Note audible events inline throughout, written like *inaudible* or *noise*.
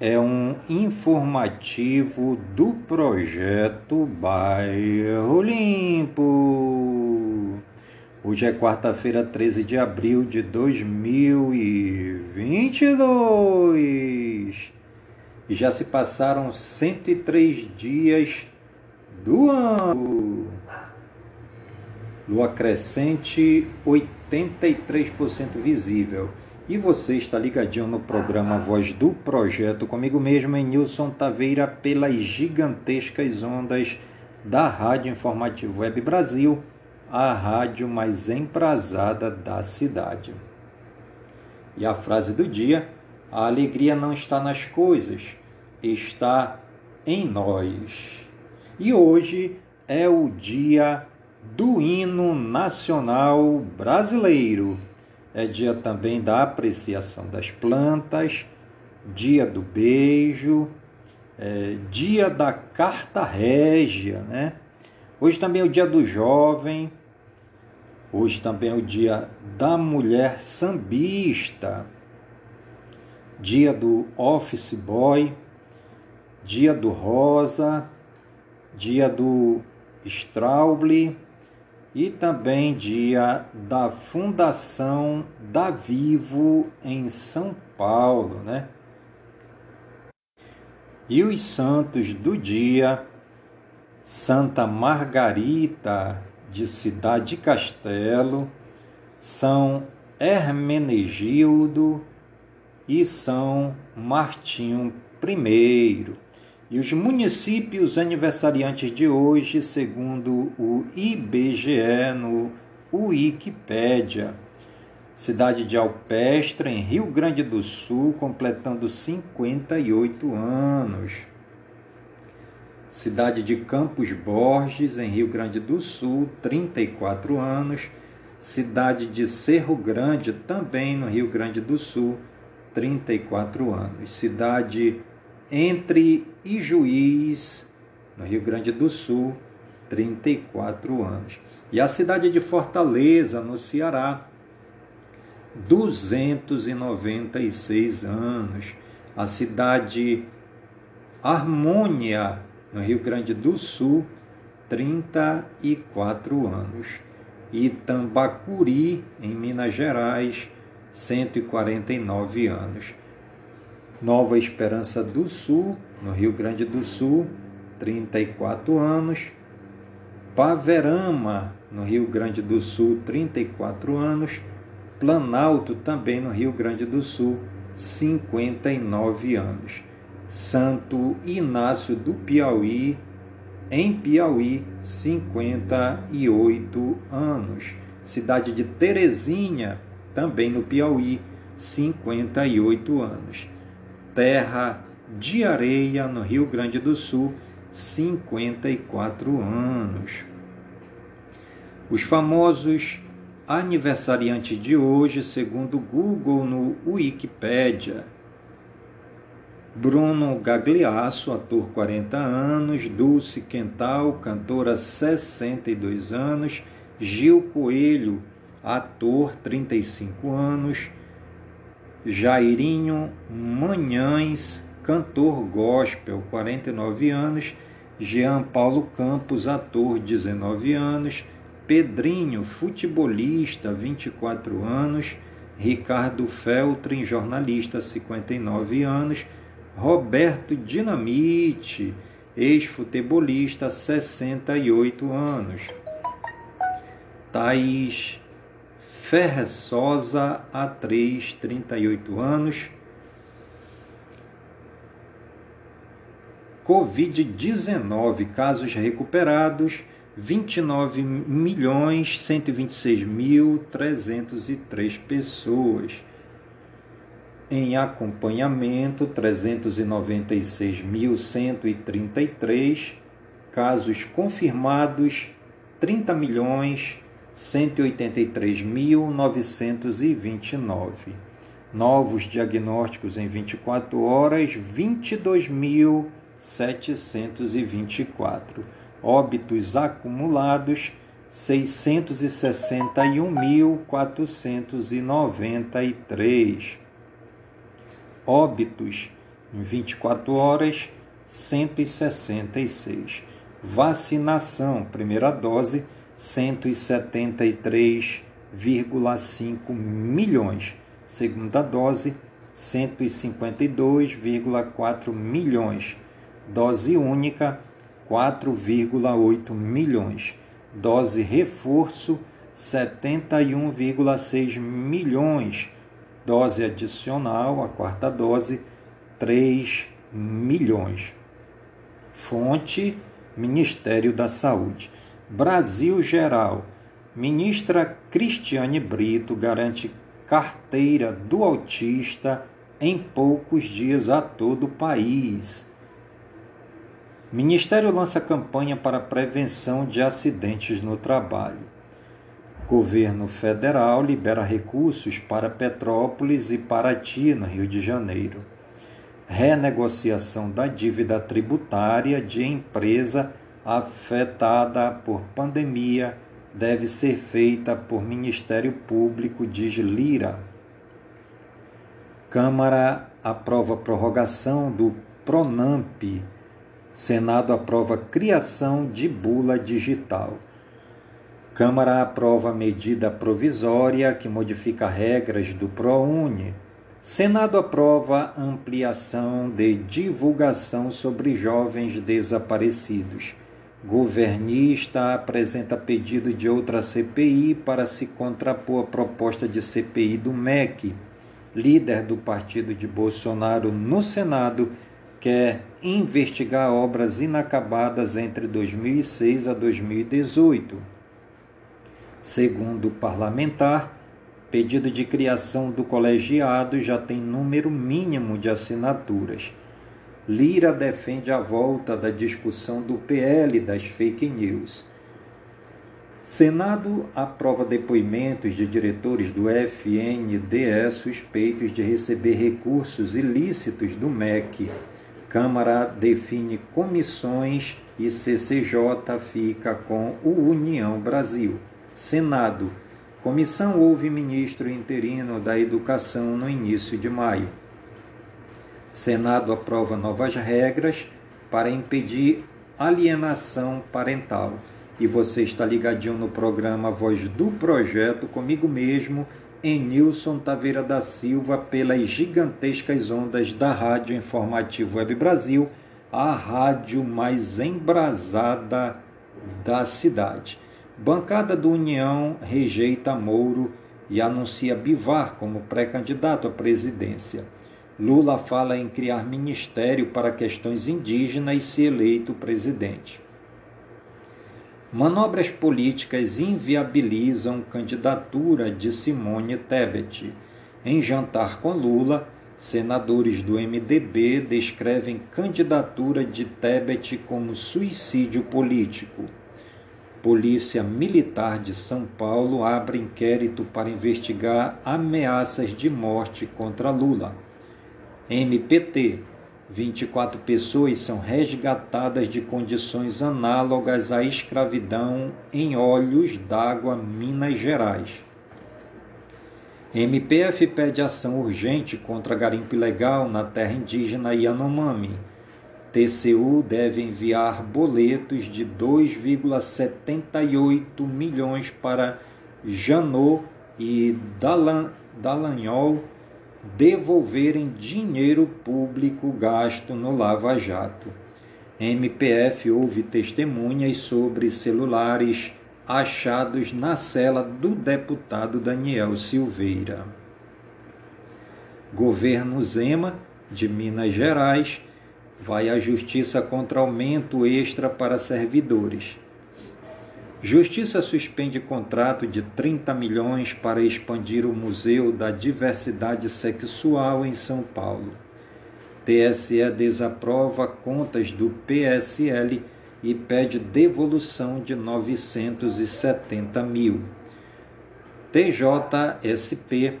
é um informativo do projeto Bairro Limpo. Hoje é quarta-feira, 13 de abril de 2022 e já se passaram 103 dias do ano. Lua crescente 83% visível. E você está ligadinho no programa Voz do Projeto comigo mesmo, em Nilson Taveira, pelas gigantescas ondas da Rádio Informativo Web Brasil, a rádio mais emprazada da cidade. E a frase do dia: a alegria não está nas coisas, está em nós. E hoje é o dia do hino nacional brasileiro é dia também da apreciação das plantas, dia do beijo, é, dia da carta régia, né? Hoje também é o dia do jovem, hoje também é o dia da mulher sambista, dia do office boy, dia do rosa, dia do Strauble, e também dia da fundação da Vivo em São Paulo, né? E os santos do dia, Santa Margarita de Cidade Castelo, São Hermenegildo e São Martinho I. E os municípios aniversariantes de hoje, segundo o IBGE no Wikipédia. Cidade de Alpestre, em Rio Grande do Sul, completando 58 anos. Cidade de Campos Borges, em Rio Grande do Sul, 34 anos. Cidade de Cerro Grande, também no Rio Grande do Sul, 34 anos. Cidade entre Ijuís, no Rio Grande do Sul, 34 anos. E a cidade de Fortaleza, no Ceará, 296 anos. A cidade Harmônia, no Rio Grande do Sul, 34 anos. Itambacuri, em Minas Gerais, 149 anos. Nova Esperança do Sul, no Rio Grande do Sul, 34 anos. Paverama, no Rio Grande do Sul, 34 anos. Planalto, também no Rio Grande do Sul, 59 anos. Santo Inácio do Piauí, em Piauí, 58 anos. Cidade de Terezinha, também no Piauí, 58 anos. Terra de Areia, no Rio Grande do Sul, 54 anos. Os famosos aniversariantes de hoje, segundo Google no Wikipedia. Bruno Gagliasso, ator 40 anos, Dulce Quental, cantora 62 anos, Gil Coelho, ator 35 anos, Jairinho Manhães, cantor gospel, 49 anos, Jean Paulo Campos, ator, 19 anos, Pedrinho, futebolista, 24 anos, Ricardo Feltrin, jornalista, 59 anos, Roberto Dinamite, ex-futebolista, 68 anos. Thaís Ferresosa, atriz, 38 anos. Covid-19, casos recuperados, 29 milhões 126 mil 303 pessoas. Em acompanhamento, 396.133 casos confirmados, 30 milhões 183.929. Novos diagnósticos em 24 horas, 22.724. Óbitos acumulados, 661.493. Óbitos em 24 horas, 166. Vacinação, primeira dose, 173,5 milhões. Segunda dose, 152,4 milhões. Dose única, 4,8 milhões. Dose reforço, 71,6 milhões. Dose adicional, a quarta dose, 3 milhões. Fonte: Ministério da Saúde. Brasil Geral. Ministra Cristiane Brito garante carteira do autista em poucos dias a todo o país. Ministério lança campanha para prevenção de acidentes no trabalho. Governo federal libera recursos para Petrópolis e Paraty, no Rio de Janeiro. Renegociação da dívida tributária de empresa afetada por pandemia deve ser feita por Ministério Público, diz Lira. Câmara aprova prorrogação do Pronamp. Senado aprova criação de bula digital. Câmara aprova medida provisória que modifica regras do ProUni. Senado aprova ampliação de divulgação sobre jovens desaparecidos. Governista apresenta pedido de outra CPI para se contrapor à proposta de CPI do MEC. Líder do partido de Bolsonaro no Senado quer investigar obras inacabadas entre 2006 a 2018. Segundo o parlamentar, pedido de criação do colegiado já tem número mínimo de assinaturas. Lira defende a volta da discussão do PL das fake news. Senado aprova depoimentos de diretores do FNDE suspeitos de receber recursos ilícitos do MEC. Câmara define comissões e CCJ fica com o União Brasil. Senado. Comissão ouve ministro interino da Educação no início de maio. Senado aprova novas regras para impedir alienação parental. E você está ligadinho no programa Voz do Projeto comigo mesmo, em Nilson Taveira da Silva, pelas gigantescas ondas da Rádio Informativo Web Brasil, a rádio mais embrasada da cidade. Bancada do União rejeita Mouro e anuncia Bivar como pré-candidato à presidência. Lula fala em criar ministério para questões indígenas e se eleito presidente. Manobras políticas inviabilizam candidatura de Simone Tebet. Em jantar com Lula, senadores do MDB descrevem candidatura de Tebet como suicídio político. Polícia Militar de São Paulo abre inquérito para investigar ameaças de morte contra Lula. MPT. 24 pessoas são resgatadas de condições análogas à escravidão em Olhos d'Água, Minas Gerais. MPF pede ação urgente contra garimpo ilegal na terra indígena Yanomami. TCU deve enviar boletos de 2,78 milhões para Janot e Dallagnol devolverem dinheiro público gasto no Lava Jato. MPF houve testemunhas sobre celulares achados na cela do deputado Daniel Silveira. Governo Zema, de Minas Gerais, vai à justiça contra aumento extra para servidores. Justiça suspende contrato de 30 milhões para expandir o Museu da Diversidade Sexual em São Paulo. TSE desaprova contas do PSL e pede devolução de 970 mil. TJSP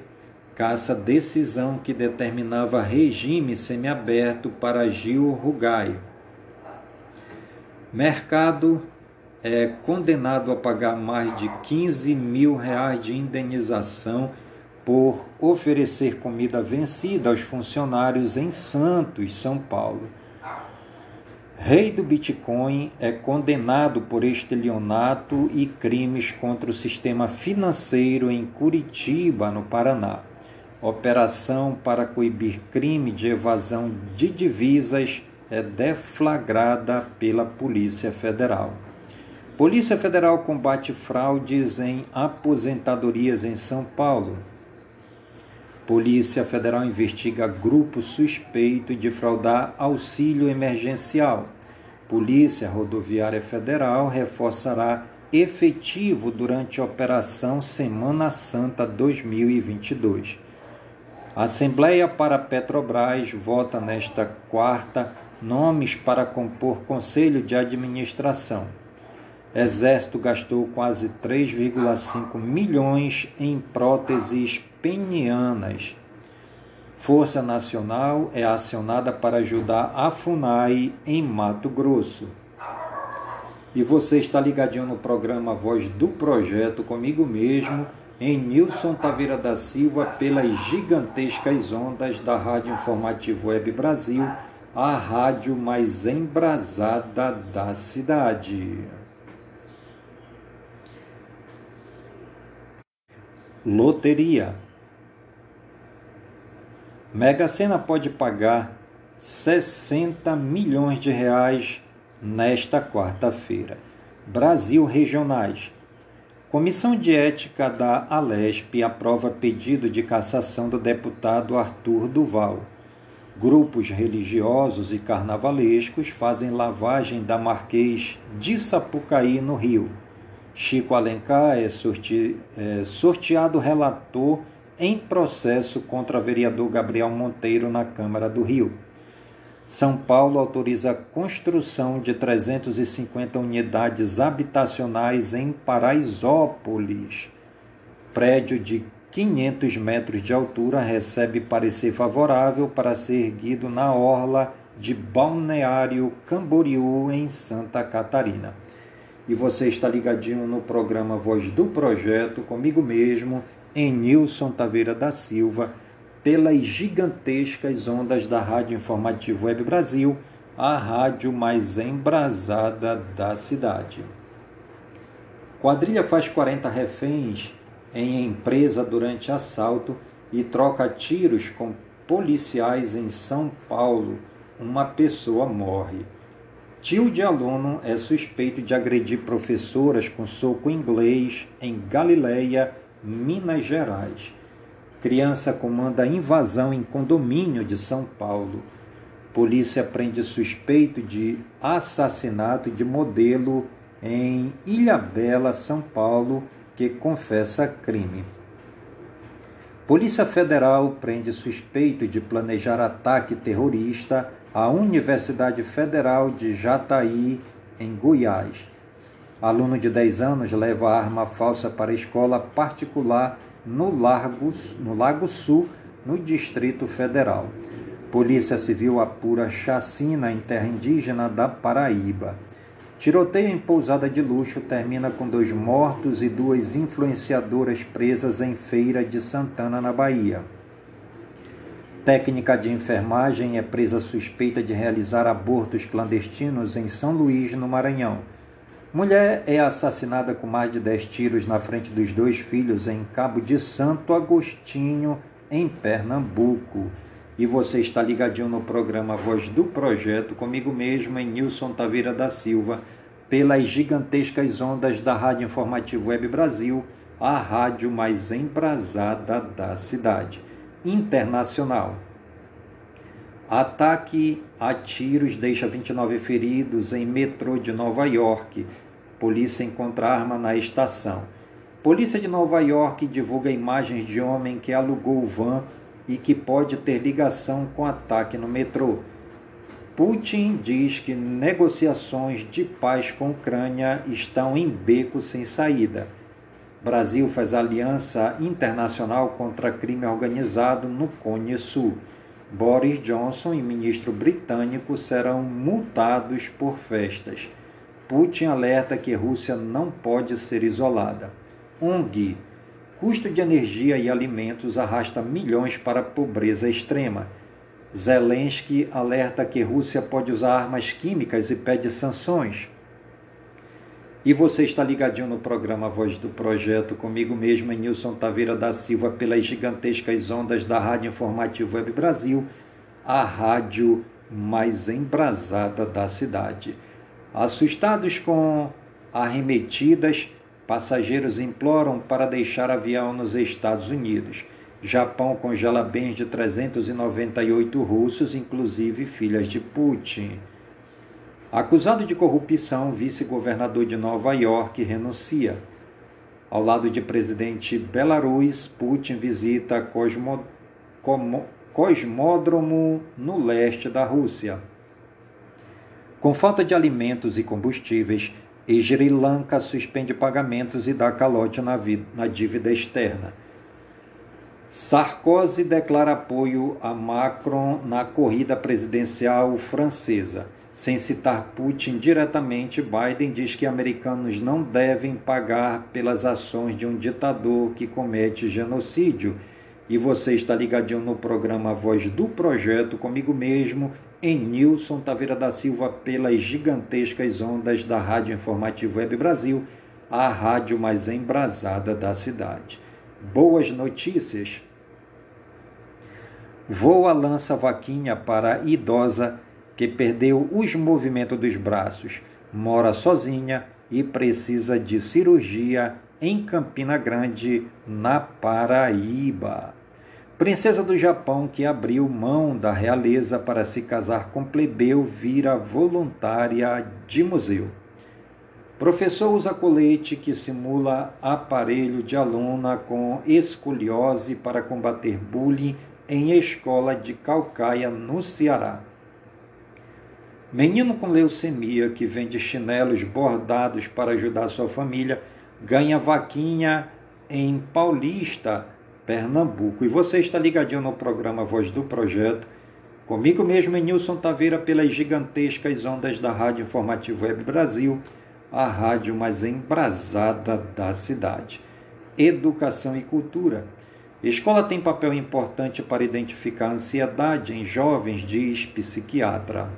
caça decisão que determinava regime semiaberto para Gil Rugai. Mercado é condenado a pagar mais de 15 mil reais de indenização por oferecer comida vencida aos funcionários em Santos, São Paulo. Rei do Bitcoin é condenado por estelionato e crimes contra o sistema financeiro em Curitiba, no Paraná. Operação para coibir crime de evasão de divisas é deflagrada pela Polícia Federal. Polícia Federal combate fraudes em aposentadorias em São Paulo. Polícia Federal investiga grupo suspeito de fraudar auxílio emergencial. Polícia Rodoviária Federal reforçará efetivo durante a Operação Semana Santa 2022. Assembleia para Petrobras vota nesta quarta nomes para compor conselho de administração. Exército gastou quase 3,5 milhões em próteses penianas. Força Nacional é acionada para ajudar a FUNAI em Mato Grosso. E você está ligadinho no programa Voz do Projeto comigo mesmo em Nilson Taveira da Silva pelas gigantescas ondas da Rádio Informativo Web Brasil, a rádio mais embrasada da cidade. Loteria. Mega Sena pode pagar 60 milhões de reais nesta quarta-feira. Brasil Regionais. Comissão de Ética da Alesp aprova pedido de cassação do deputado Arthur Duval. Grupos religiosos e carnavalescos fazem lavagem da Marquês de Sapucaí, no Rio. Chico Alencar é, é sorteado relator em processo contra vereador Gabriel Monteiro na Câmara do Rio. São Paulo autoriza a construção de 350 unidades habitacionais em Paraisópolis. Prédio de 500 metros de altura recebe parecer favorável para ser erguido na orla de Balneário Camboriú, em Santa Catarina. E você está ligadinho no programa Voz do Projeto, comigo mesmo, em Nilson Taveira da Silva pelas gigantescas ondas da Rádio Informativo Web Brasil, a rádio mais embrasada da cidade. Quadrilha faz 40 reféns em empresa durante assalto e troca tiros com policiais em São Paulo. Uma pessoa morre. Tio de aluno é suspeito de agredir professoras com soco inglês em Galileia, Minas Gerais. Criança comanda invasão em condomínio de São Paulo. Polícia prende suspeito de assassinato de modelo em Ilhabela, São Paulo, que confessa crime. Polícia Federal prende suspeito de planejar ataque terrorista à Universidade Federal de Jataí, em Goiás. Aluno de 10 anos leva arma falsa para a escola particular no, Largos, no Lago Sul, no Distrito Federal. Polícia Civil apura chacina em terra indígena da Paraíba. Tiroteio em pousada de luxo termina com dois mortos e duas influenciadoras presas em Feira de Santana, na Bahia. Técnica de enfermagem é presa suspeita de realizar abortos clandestinos em São Luís, no Maranhão. Mulher é assassinada com mais de 10 tiros na frente dos dois filhos em Cabo de Santo Agostinho, em Pernambuco. E você está ligadinho no programa Voz do Projeto, comigo mesmo, em Nilson Taveira da Silva, pelas gigantescas ondas da Rádio Informativo Web Brasil, a rádio mais embrasada da cidade. Internacional. Ataque a tiros deixa 29 feridos em metrô de Nova York. Polícia encontra arma na estação. Polícia de Nova York divulga imagens de homem que alugou van e que pode ter ligação com ataque no metrô. Putin diz que negociações de paz com Ucrânia estão em beco sem saída. Brasil faz aliança internacional contra crime organizado no Cone Sul. Boris Johnson e ministro britânico serão multados por festas. Putin alerta que Rússia não pode ser isolada. ONG. Custo de energia e alimentos arrasta milhões para a pobreza extrema. Zelensky alerta que Rússia pode usar armas químicas e pede sanções. E você está ligadinho no programa Voz do Projeto, comigo mesmo, Nilson Taveira da Silva, pelas gigantescas ondas da Rádio Informativo Web Brasil, a rádio mais embrasada da cidade. Assustados com arremetidas, passageiros imploram para deixar avião nos Estados Unidos. Japão congela bens de 398 russos, inclusive filhas de Putin. Acusado de corrupção, vice-governador de Nova York renuncia. Ao lado de presidente Belarus, Putin visita Cosmo, Como, Cosmódromo no leste da Rússia. Com falta de alimentos e combustíveis, Sri Lanka suspende pagamentos e dá calote na, na dívida externa. Sarkozy declara apoio a Macron na corrida presidencial francesa. Sem citar Putin diretamente, Biden diz que americanos não devem pagar pelas ações de um ditador que comete genocídio. E você está ligadinho no programa Voz do Projeto comigo mesmo, em Nilson Taveira da Silva, pelas gigantescas ondas da Rádio Informativo Web Brasil, a rádio mais embrasada da cidade. Boas notícias. Voa lança vaquinha para idosa que perdeu os movimentos dos braços, mora sozinha e precisa de cirurgia em Campina Grande, na Paraíba. Princesa do Japão que abriu mão da realeza para se casar com plebeu vira voluntária de museu. Professor usa colete que simula aparelho de aluna com escoliose para combater bullying em escola de Calcaia, no Ceará. Menino com leucemia que vende chinelos bordados para ajudar sua família ganha vaquinha em Paulista, Pernambuco. E você está ligadinho no programa Voz do Projeto. Comigo mesmo, Nilson Taveira, pelas gigantescas ondas da Rádio Informativo Web Brasil, a rádio mais embrasada da cidade. Educação e cultura. Escola tem papel importante para identificar a ansiedade em jovens, diz psiquiatra.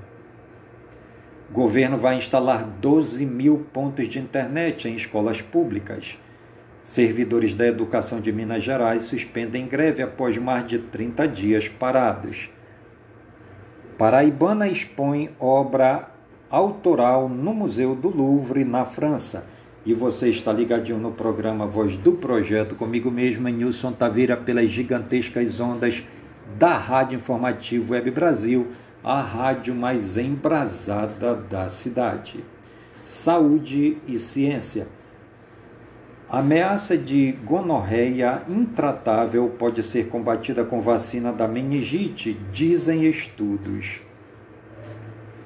Governo vai instalar 12 mil pontos de internet em escolas públicas. Servidores da educação de Minas Gerais suspendem greve após mais de 30 dias parados. Paraibana expõe obra autoral no Museu do Louvre, na França. E você está ligadinho no programa Voz do Projeto, comigo mesmo, Nilson Taveira, pelas gigantescas ondas da Rádio Informativo Web Brasil a rádio mais embrasada da cidade. Saúde e ciência. A ameaça de gonorreia intratável pode ser combatida com vacina da meningite, dizem estudos.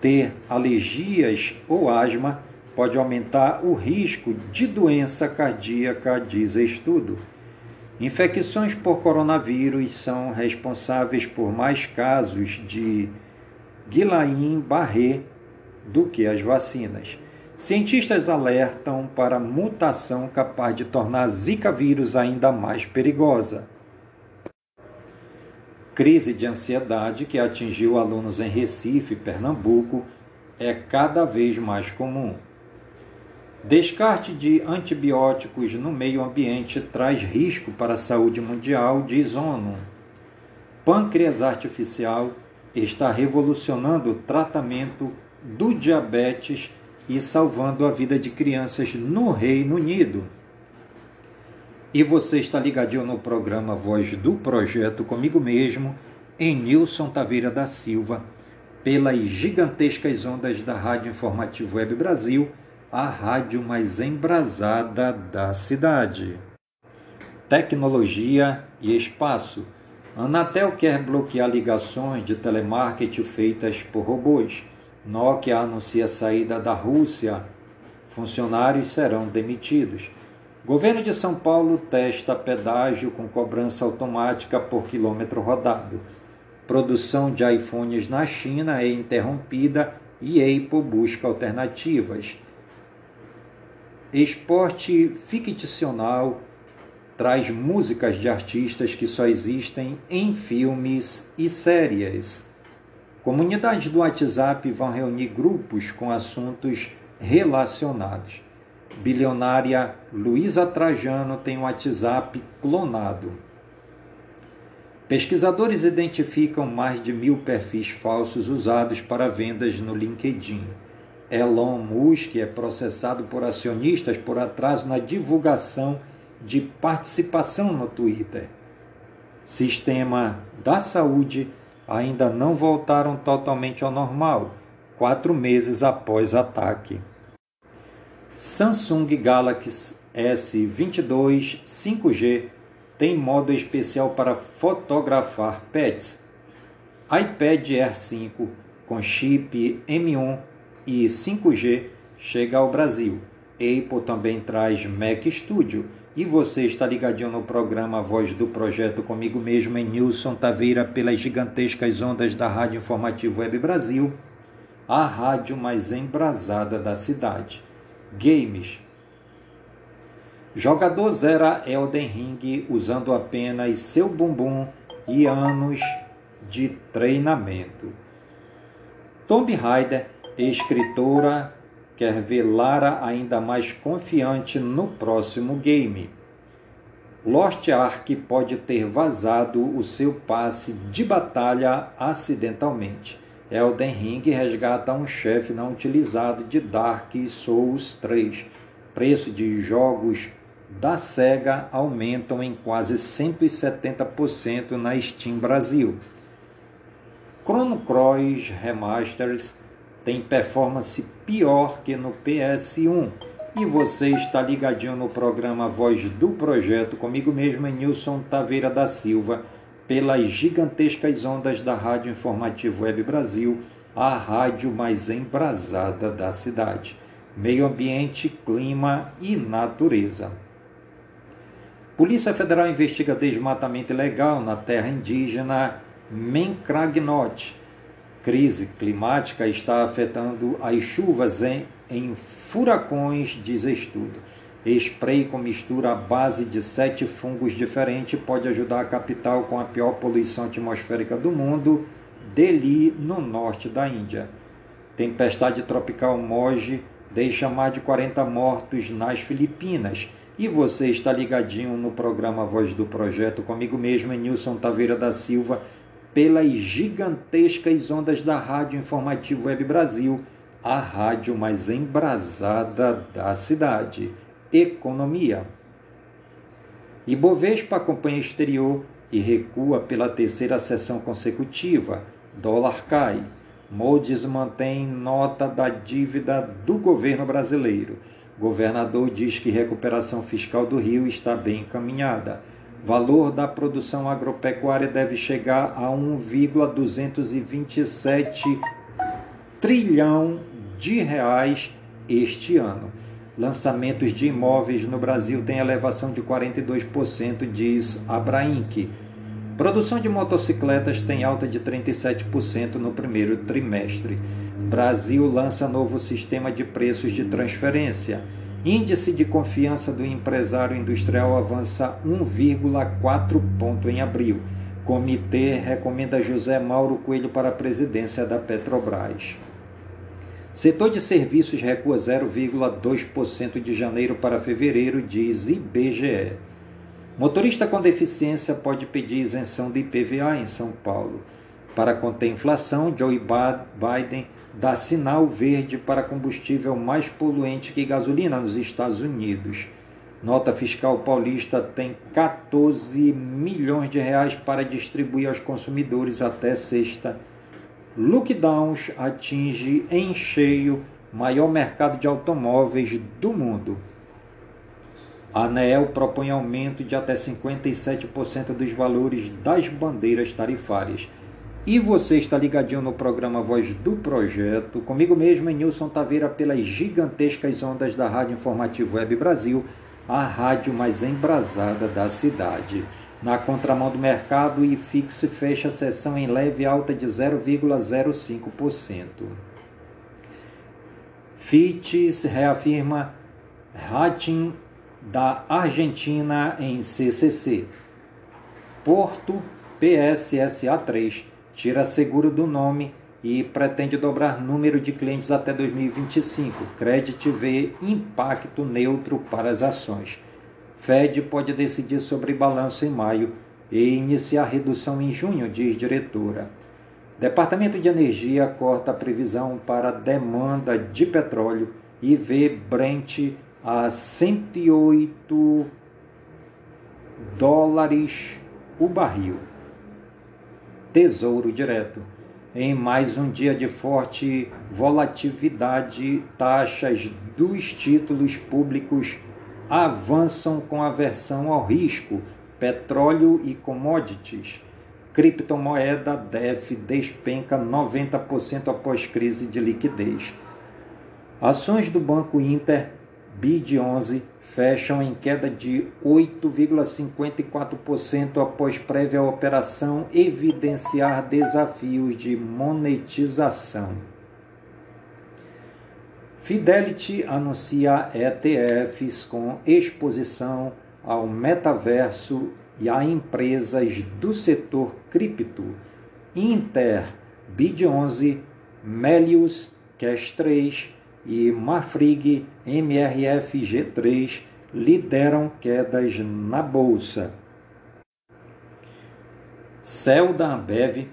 Ter alergias ou asma pode aumentar o risco de doença cardíaca, diz estudo. Infecções por coronavírus são responsáveis por mais casos de Guillain-Barré do que as vacinas. Cientistas alertam para mutação capaz de tornar Zika vírus ainda mais perigosa. Crise de ansiedade que atingiu alunos em Recife, Pernambuco, é cada vez mais comum. Descarte de antibióticos no meio ambiente traz risco para a saúde mundial, diz ONU. Pâncreas artificial está revolucionando o tratamento do diabetes e salvando a vida de crianças no Reino Unido. E você está ligadinho no programa Voz do Projeto comigo mesmo, em Nilson Taveira da Silva, pelas gigantescas ondas da Rádio Informativo Web Brasil, a rádio mais embrasada da cidade. Tecnologia e espaço. Anatel quer bloquear ligações de telemarketing feitas por robôs. Nokia anuncia saída da Rússia. Funcionários serão demitidos. Governo de São Paulo testa pedágio com cobrança automática por quilômetro rodado. Produção de iPhones na China é interrompida e Apple busca alternativas. Esporte ficcional traz músicas de artistas que só existem em filmes e séries. Comunidades do WhatsApp vão reunir grupos com assuntos relacionados. Bilionária Luísa Trajano tem um WhatsApp clonado. Pesquisadores identificam mais de mil perfis falsos usados para vendas no LinkedIn. Elon Musk é processado por acionistas por atraso na divulgação de participação no Twitter. Sistema da saúde ainda não voltaram totalmente ao normal, quatro meses após ataque. Samsung Galaxy S22 5G tem modo especial para fotografar pets. iPad Air 5 com chip M1 e 5G chega ao Brasil. Apple também traz Mac Studio e você está ligadinho no programa Voz do Projeto comigo mesmo em Nilson Taveira pelas gigantescas ondas da Rádio Informativo Web Brasil, a rádio mais embrasada da cidade. Games. Jogador zera Elden Ring usando apenas seu bumbum e anos de treinamento. Tomb Raider, escritora quer ver Lara ainda mais confiante no próximo game. Lost Ark pode ter vazado o seu passe de batalha acidentalmente. Elden Ring resgata um chefe não utilizado de Dark Souls 3. Preço de jogos da SEGA aumentam em quase 170% na Steam Brasil. Chrono Cross Remasters tem performance pior que no PS1. E você está ligadinho no programa Voz do Projeto, comigo mesmo, Nilson Taveira da Silva, pelas gigantescas ondas da Rádio Informativo Web Brasil, a rádio mais embrasada da cidade. Meio ambiente, clima e natureza. Polícia Federal investiga desmatamento ilegal na terra indígena Mencragnote crise climática está afetando as chuvas em, em furacões, diz estudo. Spray com mistura à base de sete fungos diferentes pode ajudar a capital com a pior poluição atmosférica do mundo, Delhi, no norte da Índia. Tempestade tropical Moji deixa mais de 40 mortos nas Filipinas. E você está ligadinho no programa Voz do Projeto comigo mesmo, Nilson Taveira da Silva pelas gigantescas ondas da Rádio Informativo Web Brasil, a rádio mais embrasada da cidade. Economia. Ibovespa acompanha exterior e recua pela terceira sessão consecutiva. Dólar cai. Moody's mantém nota da dívida do governo brasileiro. Governador diz que recuperação fiscal do Rio está bem encaminhada. Valor da produção agropecuária deve chegar a 1,227 trilhão de reais este ano. Lançamentos de imóveis no Brasil têm elevação de 42%, diz Abrainc. Produção de motocicletas tem alta de 37% no primeiro trimestre. Brasil lança novo sistema de preços de transferência. Índice de confiança do empresário industrial avança 1,4 ponto em abril. Comitê recomenda José Mauro Coelho para a presidência da Petrobras. Setor de serviços recua 0,2% de janeiro para fevereiro, diz IBGE. Motorista com deficiência pode pedir isenção do IPVA em São Paulo. Para conter inflação, Joe Biden dá sinal verde para combustível mais poluente que gasolina nos Estados Unidos. Nota fiscal paulista tem 14 milhões de reais para distribuir aos consumidores até sexta. Lockdowns atinge em cheio maior mercado de automóveis do mundo. A ANEEL propõe aumento de até 57% dos valores das bandeiras tarifárias. E você está ligadinho no programa Voz do Projeto, comigo mesmo, Nilson Taveira, pelas gigantescas ondas da Rádio Informativo Web Brasil, a rádio mais embrasada da cidade. Na contramão do mercado, o IFIX fecha a sessão em leve alta de 0,05%. Fitch reafirma rating da Argentina em CCC. Porto PSSA 3 tira seguro do nome e pretende dobrar número de clientes até 2025. Credit vê impacto neutro para as ações. Fed pode decidir sobre balanço em maio e iniciar redução em junho, diz diretora. Departamento de Energia corta a previsão para demanda de petróleo e vê Brent a 108 dólares o barril. Tesouro Direto. Em mais um dia de forte volatilidade, taxas dos títulos públicos avançam com aversão ao risco, petróleo e commodities. Criptomoeda DEF despenca 90% após crise de liquidez. Ações do Banco Inter BID11 fecham em queda de 8,54% após prévia operação evidenciar desafios de monetização. Fidelity anuncia ETFs com exposição ao metaverso e a empresas do setor cripto. Inter, BID11, Melius, Cash 3, e Marfrig MRFG3 lideram quedas na bolsa. Céu da Ambev,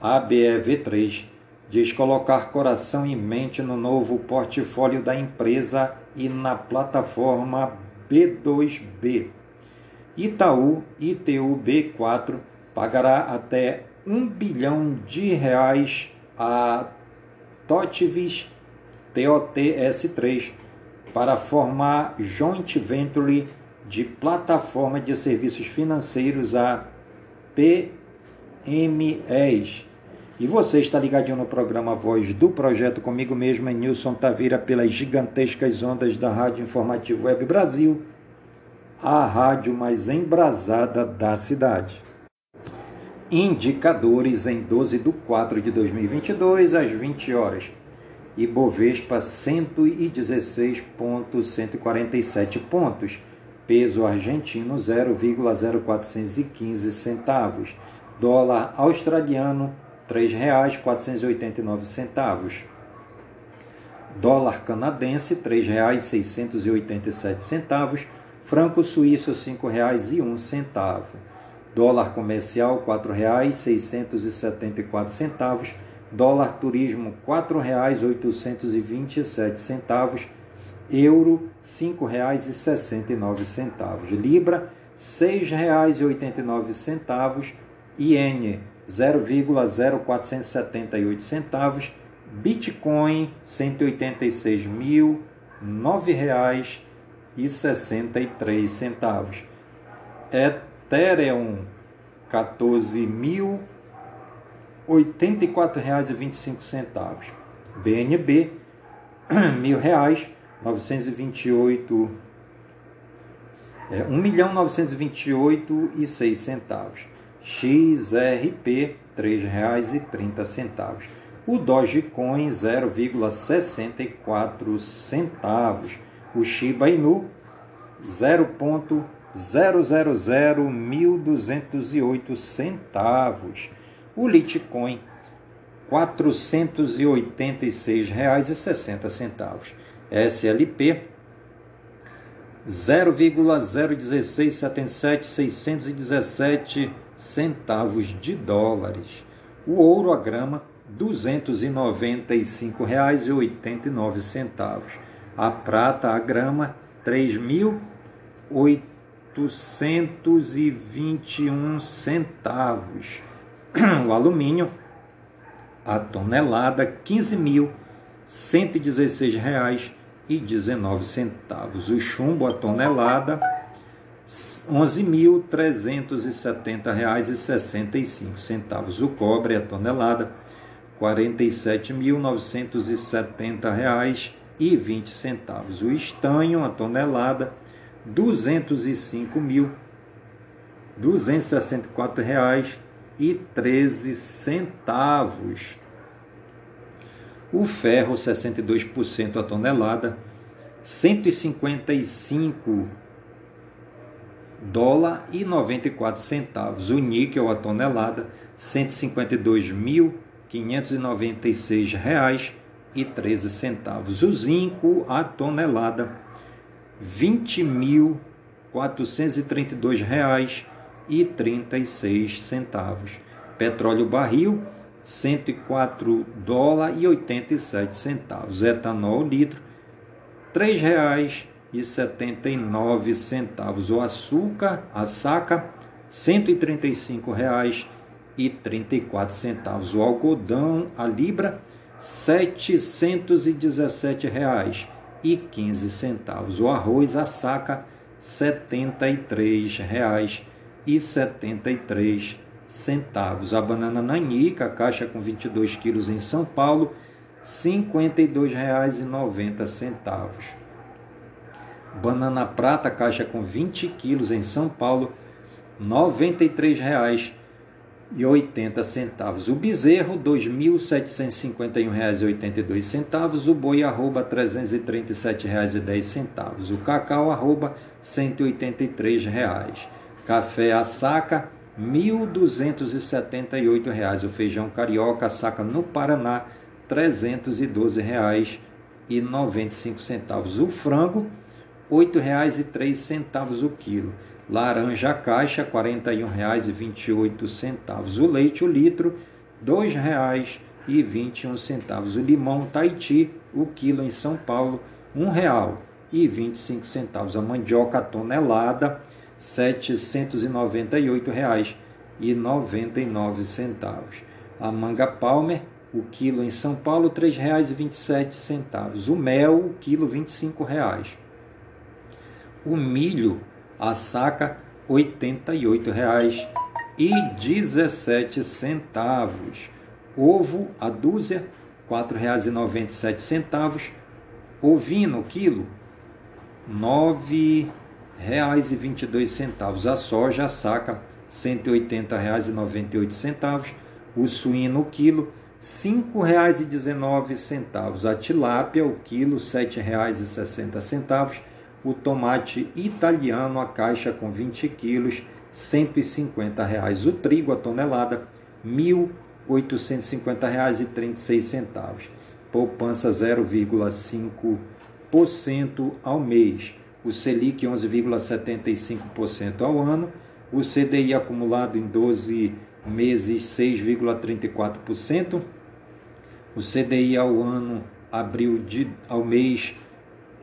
ABEV3, diz colocar coração e mente no novo portfólio da empresa e na plataforma B2B. Itaú ITU-B4 pagará até um bilhão de reais a Totvis TOTS3 para formar joint venture de plataforma de serviços financeiros a PMEs. E você está ligadinho no programa Voz do Projeto comigo mesmo, é Nilson Taveira, pelas gigantescas ondas da Rádio Informativo Web Brasil, a rádio mais embrasada da cidade. Indicadores em 12 de 4 de 2022, às 20 horas. Ibovespa 116.147 pontos, peso argentino 0,0415 centavos, dólar australiano R$ 3,489 dólar canadense R$ 3,687 franco suíço R$ 5,01 dólar comercial R$ 4,674 dólar turismo R$ 4,827, euro R$ 5,69, libra R$ 6,89, iene 0,0478 centavos, Bitcoin R$ 186.009,63 centavos, Ethereum 14.000 R$ 84,25. BNB, R$ mil reais, 928 é, 1 milhão 928 e 6 centavos. XRP R$ 3,30. O Dogecoin 0,64 centavos. O Shiba Inu 0.000.1208 centavos o Litecoin R$ 486,60. SLP 0,01677617 centavos de dólares. O ouro a grama R$ 295,89. A prata a grama R$ 3.821 centavos. *clears throat* o alumínio, a tonelada R$ 15.116,00 centavos. O chumbo a tonelada R$ 11.370,65. O cobre a tonelada R$ 47.970,20. O estanho a tonelada R$ 205.264,13 o ferro 62% a tonelada, 155 dólar e 94 centavos. O níquel a tonelada, 152.596 reais e 13 centavos. O zinco a tonelada, 20.432 reais e 36 centavos. Petróleo barril 104 dólares e 87 centavos. Etanol litro, R$ 3,79 centavos. O açúcar, a saca, R$ 135 e 34 centavos. O algodão, a libra, 717 reais e 15 centavos. O arroz, a saca, 73 reais e 73 centavos. A banana nanica, caixa com 22 quilos em São Paulo, R$ 52,90. Banana prata, caixa com 20 quilos em São Paulo, R$ 93,80. O bezerro, R$ 2.751,82. O boi, arroba, R$ 337,10. O cacau, arroba, R$ 183,00. Café a saca, R$ 1.278. O feijão carioca saca no Paraná, R$ 312,95. O frango, R$ 8,03 o quilo. Laranja caixa, R$ 41,28. O leite, o litro, R$ 2,21. O limão Tahiti, o quilo em São Paulo, R$ 1,25. A mandioca tonelada, R$ 798,99. A manga Palmer, o quilo em São Paulo, R$ 3,27. O mel, o quilo, R$ 25,00. O milho, a saca, R$ 88,17. Ovo, a dúzia, R$ 4,97. Ovino, quilo, 9,00 reais e vinte e dois centavos. A soja, a saca, R$ 180,98. O suíno, o quilo, R$ 5,19. A tilápia, o quilo, R$ 7,60. O tomate italiano, a caixa com 20 quilos, 150 reais. O trigo, a tonelada, R$ 1.850,36. Poupança 0,5% ao mês o Selic 11,75% ao ano, o CDI acumulado em 12 meses 6,34%, o CDI ao ano abril de, ao mês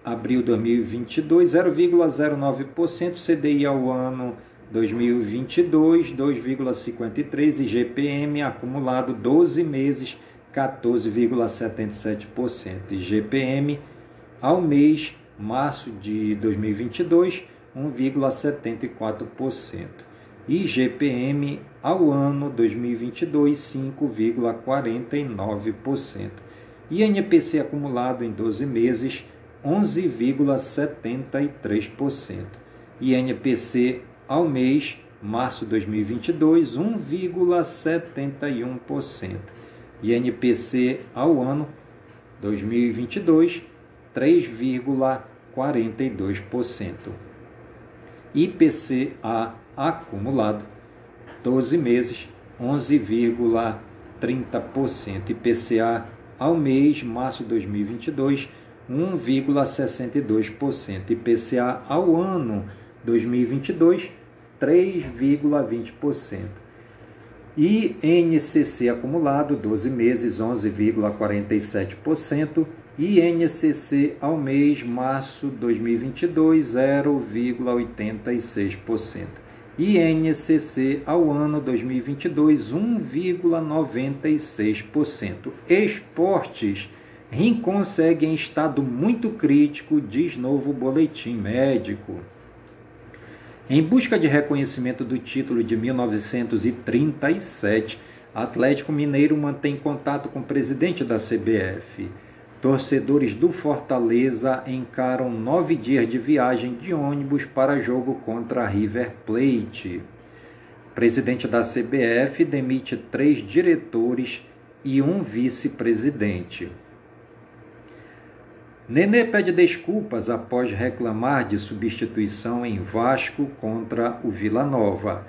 abril 2022 0,09%, CDI ao ano 2022 2,53 e GPM acumulado 12 meses 14,77%, e GPM ao mês março de 2022, 1,74%. IGPM ao ano 2022, 5,49%. INPC acumulado em 12 meses, 11,73%. INPC ao mês, março 2022, 1,71%. INPC ao ano 2022, 3,42%. IPCA acumulado 12 meses 11,30%. IPCA ao mês março de 2022 1,62%. IPCA ao ano 2022 3,20%. INCC acumulado 12 meses 11,47%. INCC ao mês março 2022 0,86%. INCC ao ano 2022 1,96%. Esportes Rincon segue em estado muito crítico, diz novo boletim médico. Em busca de reconhecimento do título de 1937, Atlético Mineiro mantém contato com o presidente da CBF. Torcedores do Fortaleza encaram nove dias de viagem de ônibus para jogo contra River Plate. Presidente da CBF demite três diretores e um vice-presidente. Nenê pede desculpas após reclamar de substituição em Vasco contra o Vila Nova.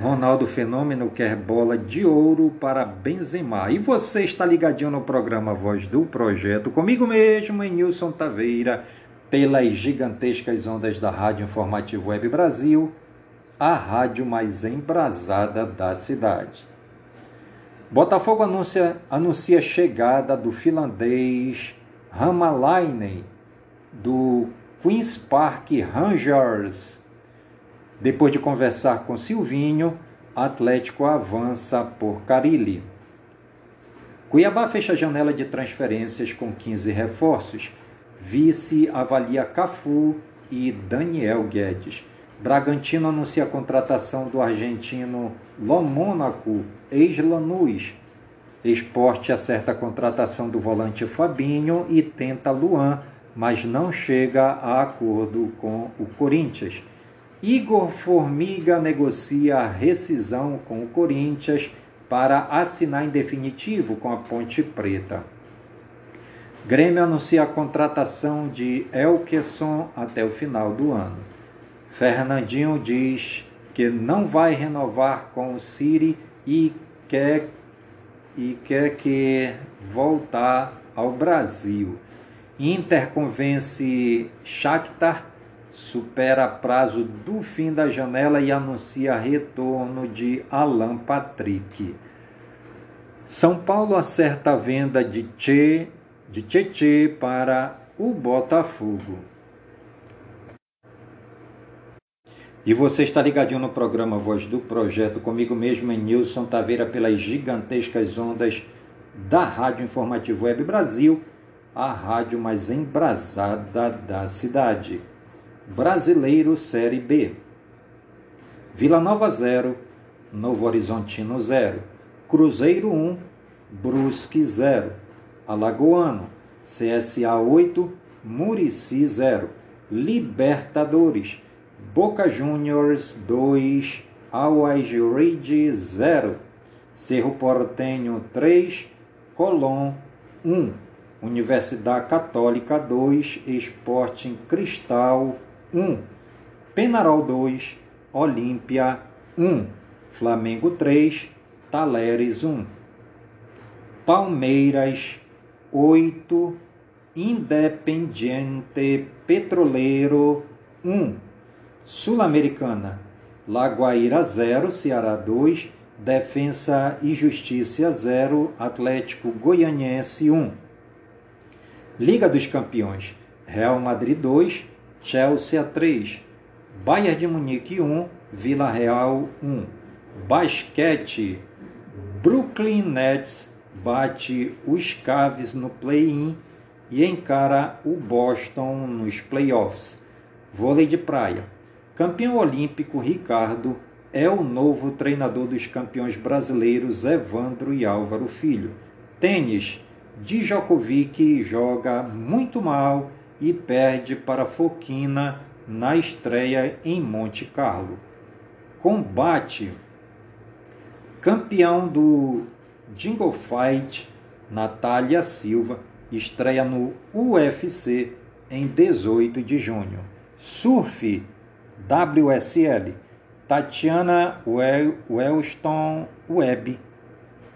Ronaldo Fenômeno quer bola de ouro para Benzema. E você está ligadinho no programa Voz do Projeto, comigo mesmo, em Nilson Taveira, pelas gigantescas ondas da Rádio Informativo Web Brasil, a rádio mais embrasada da cidade. Botafogo anuncia, anuncia chegada do finlandês Hamalainen, do Queen's Park Rangers. Depois de conversar com Silvinho, Atlético avança por Carilli. Cuiabá fecha a janela de transferências com 15 reforços. Vice avalia Cafu e Daniel Guedes. Bragantino anuncia a contratação do argentino Lomônaco, ex-Lanús, Esporte acerta a contratação do volante Fabinho e tenta Luan, mas não chega a acordo com o Corinthians. Igor Formiga negocia rescisão com o Corinthians para assinar em definitivo com a Ponte Preta. Grêmio anuncia a contratação de Elkeson até o final do ano. Fernandinho diz que não vai renovar com o Siri e quer e quer que voltar ao Brasil. Inter convence Shakhtar, supera prazo do fim da janela e anuncia retorno de Alan Patrick. São Paulo acerta a venda de Che, de Tietê para o Botafogo. E você está ligadinho no programa Voz do Projeto, comigo mesmo em Nilson Taveira, pelas gigantescas ondas da Rádio Informativo Web Brasil, a rádio mais embrasada da cidade. Brasileiro Série B. Vila Nova 0, Novo Horizontino 0, Cruzeiro 1, Brusque 0, Alagoano, CSA 8, Murici 0, Libertadores Boca Juniors 2, Always Ready 0, Cerro Portenho 3, Colón 1, Universidade Católica 2, Sporting Cristal 1, Penarol 2, Olímpia 1, Flamengo 3, Taleres 1, Palmeiras 8, Independiente Petroleiro 1, Sul-Americana, Lagoaíra 0, Ceará 2, Defensa e Justiça 0, Atlético Goianiense 1. Liga dos Campeões, Real Madrid 2, Chelsea 3, Bayern de Munique 1, Vila Real 1. Basquete, Brooklyn Nets bate os Cavs no play-in e encara o Boston nos playoffs. Vôlei de praia. Campeão olímpico Ricardo é o novo treinador dos campeões brasileiros Evandro e Álvaro Filho. Tênis, Djokovic joga muito mal e perde para Foquina na estreia em Monte Carlo. Combate, campeão do Jingle Fight, Natália Silva, estreia no UFC em 18 de junho. Surf, WSL, Tatiana Wellston Webb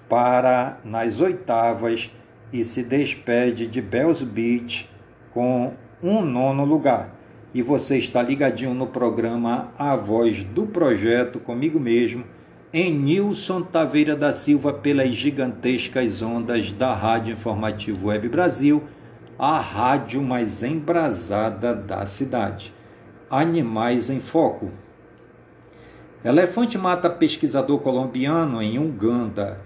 para nas oitavas e se despede de Bells Beach com um nono lugar. E você está ligadinho no programa A Voz do Projeto comigo mesmo, em Nilson Taveira da Silva, pelas gigantescas ondas da Rádio Informativo Web Brasil, a rádio mais embrasada da cidade. Animais em Foco. Elefante mata pesquisador colombiano em Uganda.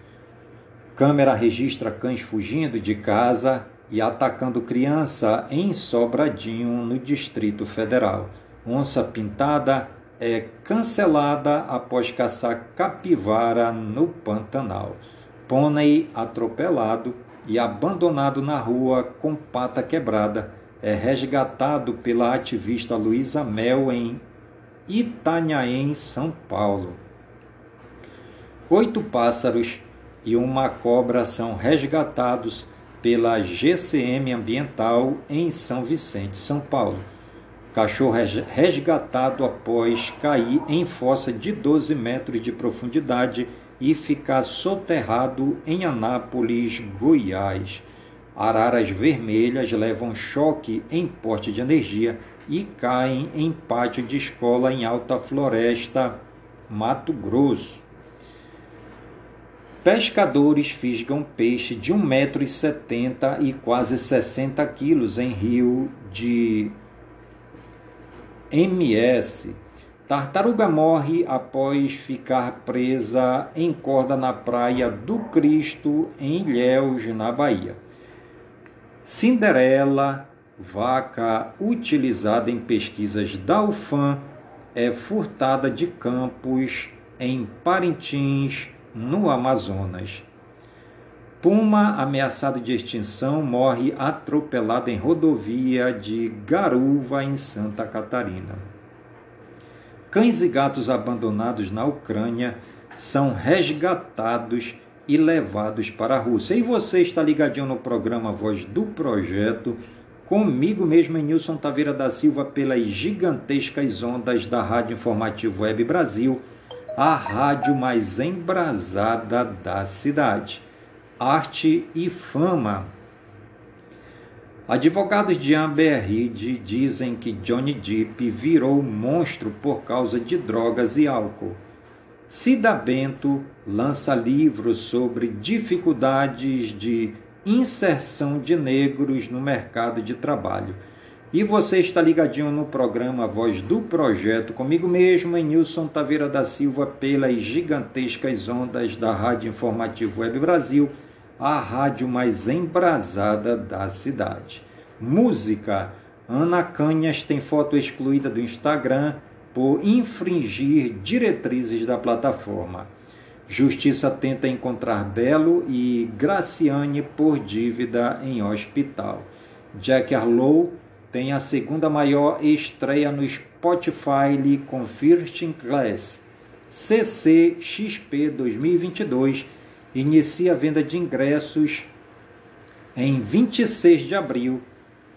Câmera registra cães fugindo de casa e atacando criança em Sobradinho, no Distrito Federal. Onça pintada é cancelada após caçar capivara no Pantanal. Pônei atropelado e abandonado na rua com pata quebrada é resgatado pela ativista Luísa Mel em Itanhaém, São Paulo. Oito pássaros e uma cobra são resgatados pela GCM Ambiental em São Vicente, São Paulo. Cachorro resgatado após cair em fossa de 12 metros de profundidade e ficar soterrado em Anápolis, Goiás. Araras vermelhas levam choque em porte de energia e caem em pátio de escola em Alta Floresta, Mato Grosso. Pescadores fisgam peixe de 1,70m e quase 60 quilos em rio de MS. Tartaruga morre após ficar presa em corda na praia do Cristo, em Ilhéus, na Bahia. Cinderela, vaca utilizada em pesquisas da UFAM, é furtada de campos em Parintins, no Amazonas. Puma, ameaçado de extinção, morre atropelado em rodovia de Garuva, em Santa Catarina. Cães e gatos abandonados na Ucrânia são resgatados e levados para a Rússia. E você está ligadinho no programa Voz do Projeto, comigo mesmo, Nilson Taveira da Silva, pelas gigantescas ondas da Rádio Informativo Web Brasil a rádio mais embrasada da cidade. Arte e fama. Advogados de Amber Heard dizem que Johnny Depp virou monstro por causa de drogas e álcool. Cida Bento lança livro sobre dificuldades de inserção de negros no mercado de trabalho. E você está ligadinho no programa Voz do Projeto, comigo mesmo, em Nilson Taveira da Silva, pelas gigantescas ondas da Rádio Informativo Web Brasil, a rádio mais embrasada da cidade. Música. Ana Canhas tem foto excluída do Instagram por infringir diretrizes da plataforma. Justiça tenta encontrar Belo e Graciane por dívida em hospital. Jack Harlow tem a segunda maior estreia no Spotify com First Class. CCXP 2022 inicia a venda de ingressos em 26 de abril,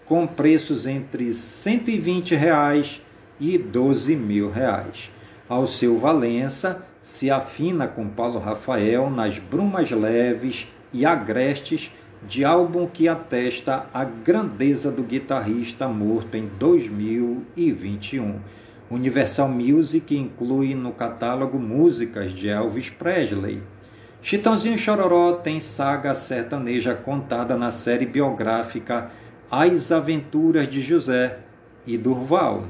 com preços entre 120 reais e 12 mil reais. Alceu Valença se afina com Paulo Rafael nas Brumas Leves e Agrestes de álbum que atesta a grandeza do guitarrista morto em 2021. Universal Music inclui no catálogo músicas de Elvis Presley. Chitãozinho Chororó tem saga sertaneja contada na série biográfica As Aventuras de José e Durval.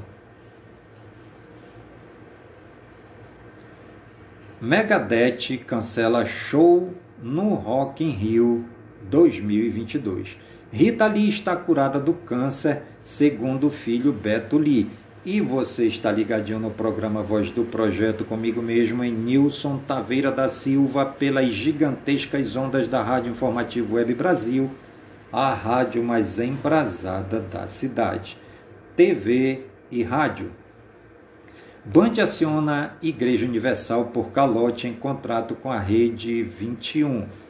Megadeth cancela show no Rock in Rio 2022. Rita Lee está curada do câncer, segundo o filho Beto Lee. E você está ligadinho no programa Voz do Projeto comigo mesmo em Nilson Taveira da Silva pelas gigantescas ondas da Rádio Informativo Web Brasil, a rádio mais embrasada da cidade. TV e rádio. Band aciona Igreja Universal por calote em contrato com a Rede 21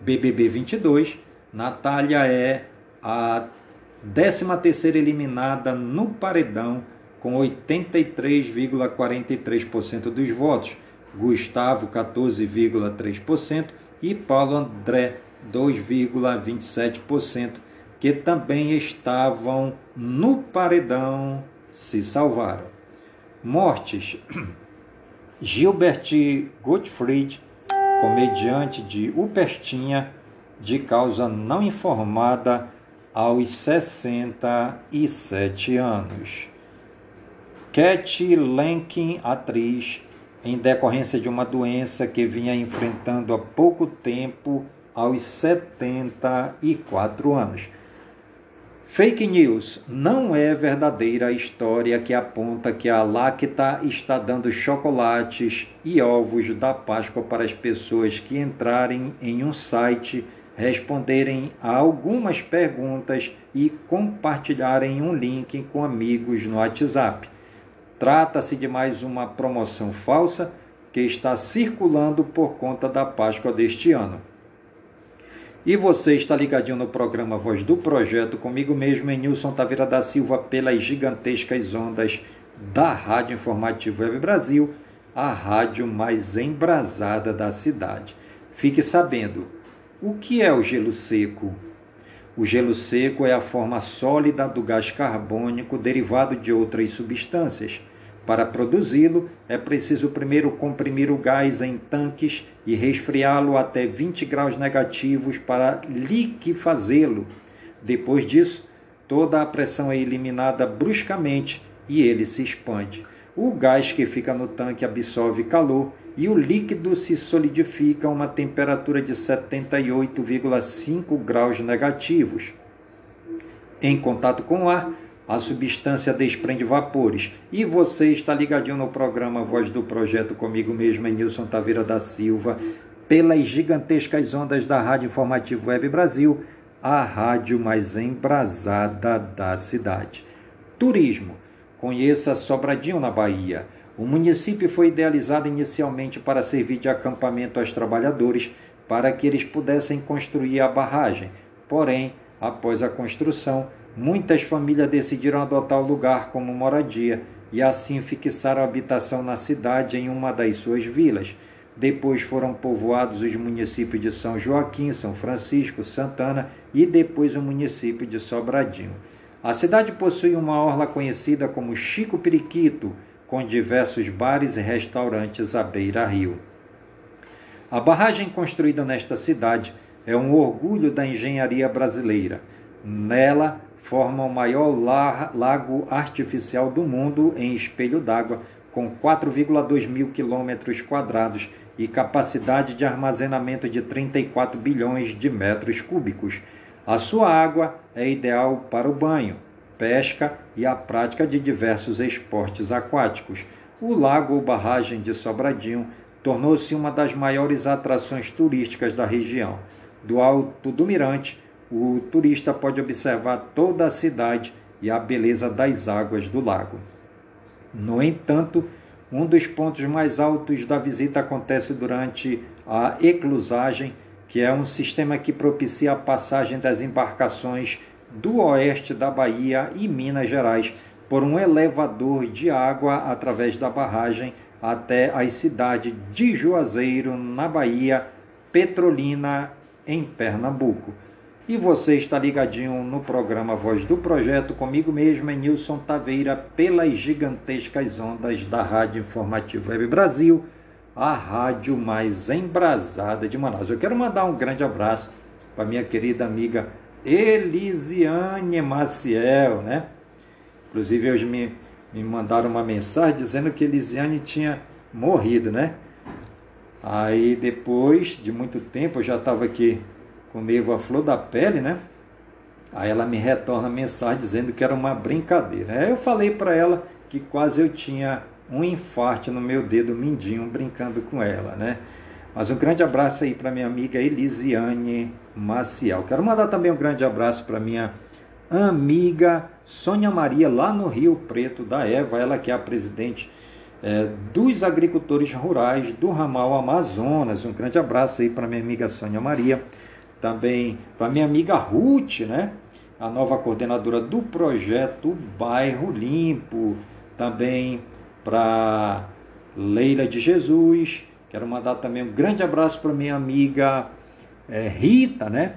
BBB 22, Natália é a 13ª eliminada no paredão com 83,43% dos votos, Gustavo 14,3% e Paulo André 2,27%, que também estavam no paredão, se salvaram. Mortes: *clears throat* Gilbert Gottfried comediante de Upertinha, de causa não informada, aos 67 anos. Cat Lenkin, atriz, em decorrência de uma doença que vinha enfrentando há pouco tempo, aos 74 anos. Fake news. Não é verdadeira a história que aponta que a Lacta está dando chocolates e ovos da Páscoa para as pessoas que entrarem em um site, responderem a algumas perguntas e compartilharem um link com amigos no WhatsApp. Trata-se de mais uma promoção falsa que está circulando por conta da Páscoa deste ano. E você está ligadinho no programa Voz do Projeto, comigo mesmo, em Nilson Taveira da Silva, pelas gigantescas ondas da Rádio Informativo Web Brasil, a rádio mais embrasada da cidade. Fique sabendo, o que é o gelo seco? O gelo seco é a forma sólida do gás carbônico derivado de outras substâncias para produzi-lo, é preciso primeiro comprimir o gás em tanques e resfriá-lo até 20 graus negativos para liquefazê-lo. Depois disso, toda a pressão é eliminada bruscamente e ele se expande. O gás que fica no tanque absorve calor e o líquido se solidifica a uma temperatura de 78,5 graus negativos. Em contato com o ar, a substância desprende vapores. E você está ligadinho no programa Voz do Projeto comigo mesmo, Nilson Taveira da Silva, pelas gigantescas ondas da Rádio Informativo Web Brasil, a rádio mais embrasada da cidade. Turismo. Conheça Sobradinho na Bahia. O município foi idealizado inicialmente para servir de acampamento aos trabalhadores para que eles pudessem construir a barragem. Porém, após a construção, muitas famílias decidiram adotar o lugar como moradia e assim fixaram a habitação na cidade em uma das suas vilas. Depois foram povoados os municípios de São Joaquim, São Francisco, Santana e depois o município de Sobradinho. A cidade possui uma orla conhecida como Chico Periquito, com diversos bares e restaurantes à beira-rio. A barragem construída nesta cidade é um orgulho da engenharia brasileira. Nela forma o maior lago artificial do mundo em espelho d'água, com 4,2 mil quilômetros quadrados e capacidade de armazenamento de 34 bilhões de metros cúbicos. A sua água é ideal para o banho, pesca e a prática de diversos esportes aquáticos. O lago ou barragem de Sobradinho tornou-se uma das maiores atrações turísticas da região. Do alto do mirante, o turista pode observar toda a cidade e a beleza das águas do lago. No entanto, um dos pontos mais altos da visita acontece durante a eclusagem, que é um sistema que propicia a passagem das embarcações do oeste da Bahia e Minas Gerais por um elevador de água através da barragem até as cidades de Juazeiro, na Bahia, Petrolina, em Pernambuco. E você está ligadinho no programa Voz do Projeto, comigo mesmo, é Nilson Taveira, pelas gigantescas ondas da Rádio Informativo Web Brasil, a rádio mais embrasada de Manaus. Eu quero mandar um grande abraço para minha querida amiga Elisiane Maciel, né? Inclusive, hoje me, me mandaram uma mensagem dizendo que Elisiane tinha morrido, né? Aí, depois de muito tempo, eu já estava aqui com a flor da pele, né? Aí ela me retorna a mensagem dizendo que era uma brincadeira. Aí eu falei para ela que quase eu tinha um infarte no meu dedo mindinho brincando com ela, né? Mas um grande abraço aí para minha amiga Elisiane Maciel. Quero mandar também um grande abraço para minha amiga Sônia Maria, lá no Rio Preto, da Eva, ela que é a presidente é, dos agricultores rurais do ramal Amazonas. Um grande abraço aí para minha amiga Sônia Maria também para minha amiga Ruth, né? A nova coordenadora do projeto Bairro Limpo, também para Leila de Jesus. Quero mandar também um grande abraço para minha amiga é, Rita, né?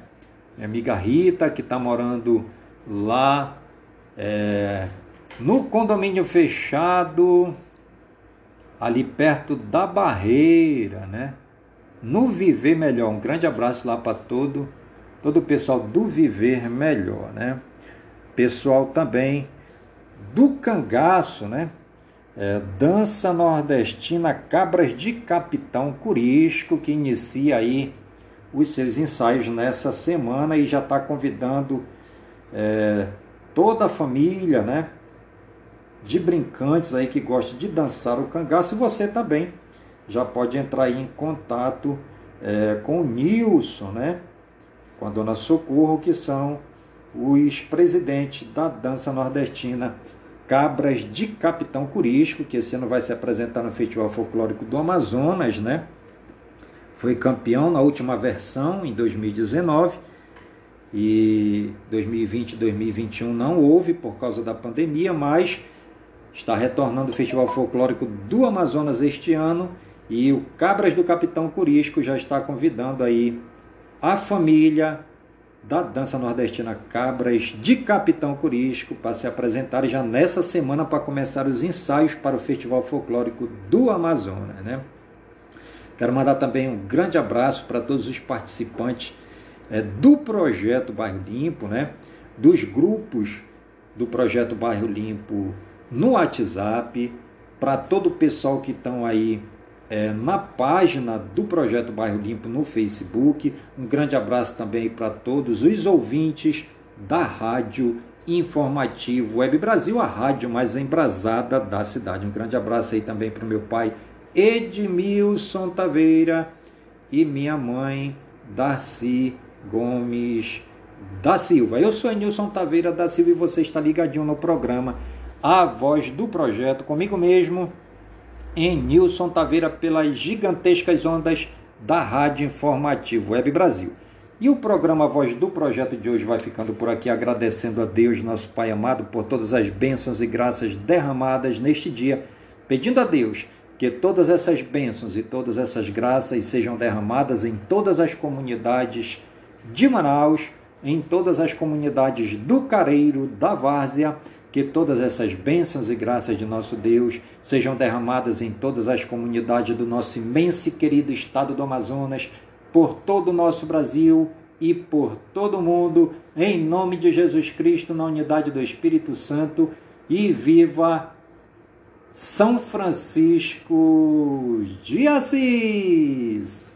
Minha amiga Rita, que está morando lá é, no condomínio fechado, ali perto da barreira, né? No Viver Melhor. Um grande abraço lá para todo, todo o pessoal do Viver Melhor, né? Pessoal também do Cangaço, né? É, dança nordestina Cabras de Capitão Curisco, que inicia aí os seus ensaios nessa semana e já está convidando é, toda a família, né? De brincantes aí que gostam de dançar o cangaço, você também já pode entrar em contato é, com o Nilson, né? Com a dona Socorro, que são os presidentes da dança nordestina Cabras de Capitão Curisco, que esse ano vai se apresentar no Festival Folclórico do Amazonas, né? Foi campeão na última versão, em 2019, e 2020 e 2021 não houve por causa da pandemia, mas está retornando o Festival Folclórico do Amazonas este ano e o Cabras do Capitão Curisco já está convidando aí a família da dança nordestina Cabras de Capitão Curisco para se apresentar já nessa semana para começar os ensaios para o Festival Folclórico do Amazonas. Né? Quero mandar também um grande abraço para todos os participantes é, do projeto Bairro Limpo, né? dos grupos do projeto Bairro Limpo no WhatsApp, para todo o pessoal que estão aí é, na página do Projeto Bairro Limpo no Facebook. Um grande abraço também para todos os ouvintes da Rádio Informativo Web Brasil, a rádio mais embrasada da cidade. Um grande abraço aí também para o meu pai Edmilson Taveira e minha mãe Darcy Gomes da Silva. Eu sou Nilson Taveira da Silva e você está ligadinho no programa A Voz do Projeto comigo mesmo, em Nilson Taveira pelas gigantescas ondas da Rádio Informativo Web Brasil. E o programa Voz do Projeto de hoje vai ficando por aqui, agradecendo a Deus, nosso Pai amado, por todas as bênçãos e graças derramadas neste dia, pedindo a Deus que todas essas bênçãos e todas essas graças sejam derramadas em todas as comunidades de Manaus, em todas as comunidades do Careiro, da Várzea que todas essas bênçãos e graças de nosso Deus sejam derramadas em todas as comunidades do nosso imenso e querido estado do Amazonas, por todo o nosso Brasil e por todo o mundo, em nome de Jesus Cristo, na unidade do Espírito Santo, e viva São Francisco de Assis!